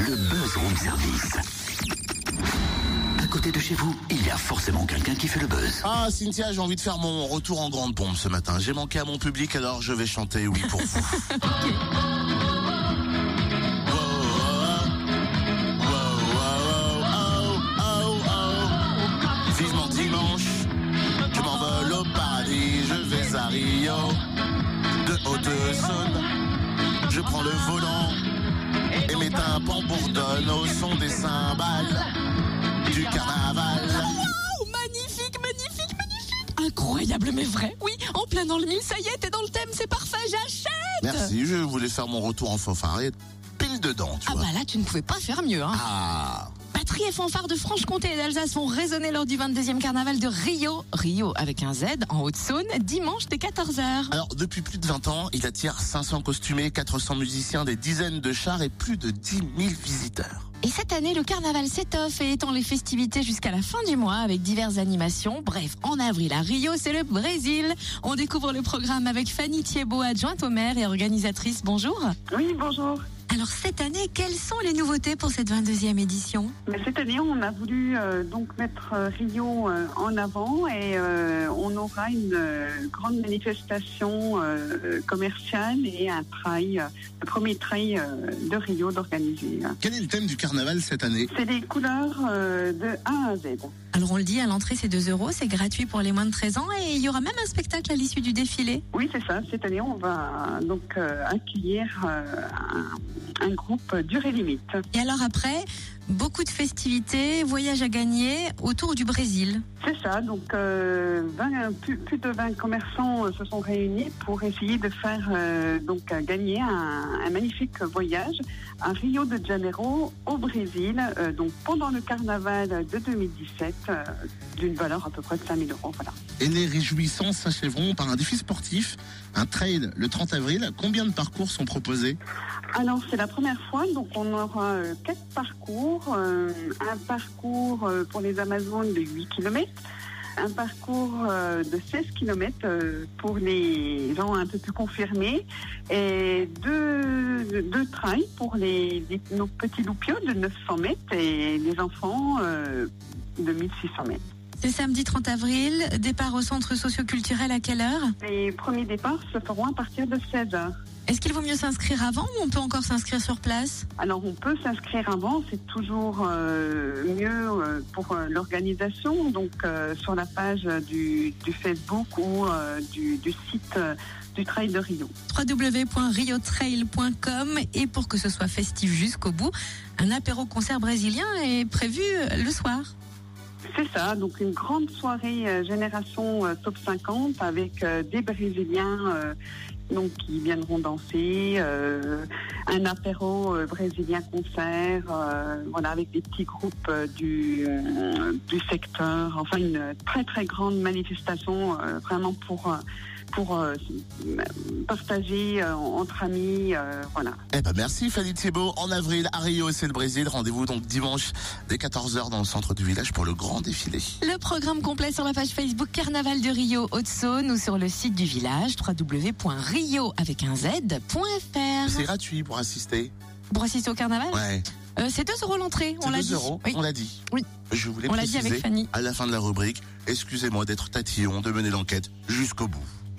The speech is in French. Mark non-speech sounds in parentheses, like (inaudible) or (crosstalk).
Le buzz room service. À côté de chez vous, il y a forcément quelqu'un qui fait le buzz. Ah, Cynthia, j'ai envie de faire mon retour en grande pompe ce matin. J'ai manqué à mon public, alors je vais chanter oui pour vous. (laughs) Vivement dimanche, je m'envole au paradis, je vais à Rio, de Haute-Saône, je prends le volant, mes tympans bourdonnent au son des cymbales du carnaval. Oh, magnifique, magnifique, magnifique Incroyable mais vrai, oui, en plein dans le mille, ça y est, t'es dans le thème, c'est parfait, j'achète Merci, je voulais faire mon retour en fanfare et pile dedans, tu Ah vois. bah là, tu ne pouvais pas faire mieux, hein Ah, Batterie et fanfare de Franche-Comté et d'Alsace vont résonner lors du 22e carnaval de Rio, Rio avec un Z, en Haute-Saône, dimanche dès 14h. alors depuis plus de 20 ans, il attire 500 costumés, 400 musiciens, des dizaines de chars et plus de 10 000 visiteurs. Et cette année, le carnaval s'étoffe et étend les festivités jusqu'à la fin du mois avec diverses animations. Bref, en avril à Rio, c'est le Brésil. On découvre le programme avec Fanny Thiebaud, adjointe au maire et organisatrice. Bonjour. Oui, bonjour. Alors cette année, quelles sont les nouveautés pour cette 22e édition? Mais cette année, on a voulu euh, donc mettre euh, Rio euh, en avant et euh, on aura une euh, grande manifestation euh, commerciale et un trail, le premier trail euh, de Rio d'organiser. Quel est le thème du carnaval cette année? C'est des couleurs euh, de A à Z. Alors on le dit, à l'entrée c'est 2 euros, c'est gratuit pour les moins de 13 ans et il y aura même un spectacle à l'issue du défilé. Oui, c'est ça. Cette année, on va donc euh, accueillir euh, un, un groupe durée limite. Et alors après, beaucoup de festivités, voyages à gagner autour du Brésil. C'est ça, donc euh, 20 plus, plus de 20 commerçants euh, se sont réunis pour essayer de faire euh, donc gagner un, un magnifique voyage à Rio de Janeiro au Brésil, euh, donc pendant le carnaval de 2017, euh, d'une valeur à peu près de 5000 euros. Voilà. Et les réjouissances s'achèveront par un défi sportif, un trail le 30 avril. Combien de parcours sont proposés? Alors c'est la première fois, donc on aura euh, quatre parcours, euh, un parcours euh, pour les Amazones de 8 km, un parcours de 16 km pour les gens un peu plus confirmés et deux, trails pour les, nos petits loupiaux de 900 mètres et les enfants de 1600 mètres. C'est samedi 30 avril, départ au centre socioculturel à quelle heure? Les premiers départs se feront à partir de 16 heures. Est-ce qu'il vaut mieux s'inscrire avant ou on peut encore s'inscrire sur place? Alors on peut s'inscrire avant, c'est toujours euh, mieux euh, pour euh, l'organisation, donc euh, sur la page du, du Facebook ou euh, du, du site du Trail de Rio. www.riotrail.com et pour que ce soit festif jusqu'au bout, un apéro-concert brésilien est prévu le soir. C'est ça, donc une grande soirée euh, génération euh, top 50 avec euh, des Brésiliens donc qui viendront danser, euh, un apéro euh, brésilien concert, euh, voilà avec des petits groupes du du secteur, enfin une très très grande manifestation vraiment pour pour euh, partager euh, entre amis, euh, voilà. Eh ben merci Fanny Thibault. En avril à Rio, c'est le Brésil. Rendez-vous donc dimanche dès 14h dans le centre du village pour le grand défilé. Le programme complet sur la page Facebook Carnaval de Rio Haute-Saône ou sur le site du village www.rio avec un C'est z.fr. gratuit pour assister. Pour assister au carnaval Ouais. Euh, C'est 2 euros l'entrée, on C'est l'a 2 dit. euros, Oui. on l'a dit. Oui. Je voulais On l'a dit préciser avec Fanny. à la fin de la rubrique. Excusez-moi d'être tatillon, de mener l'enquête jusqu'au bout.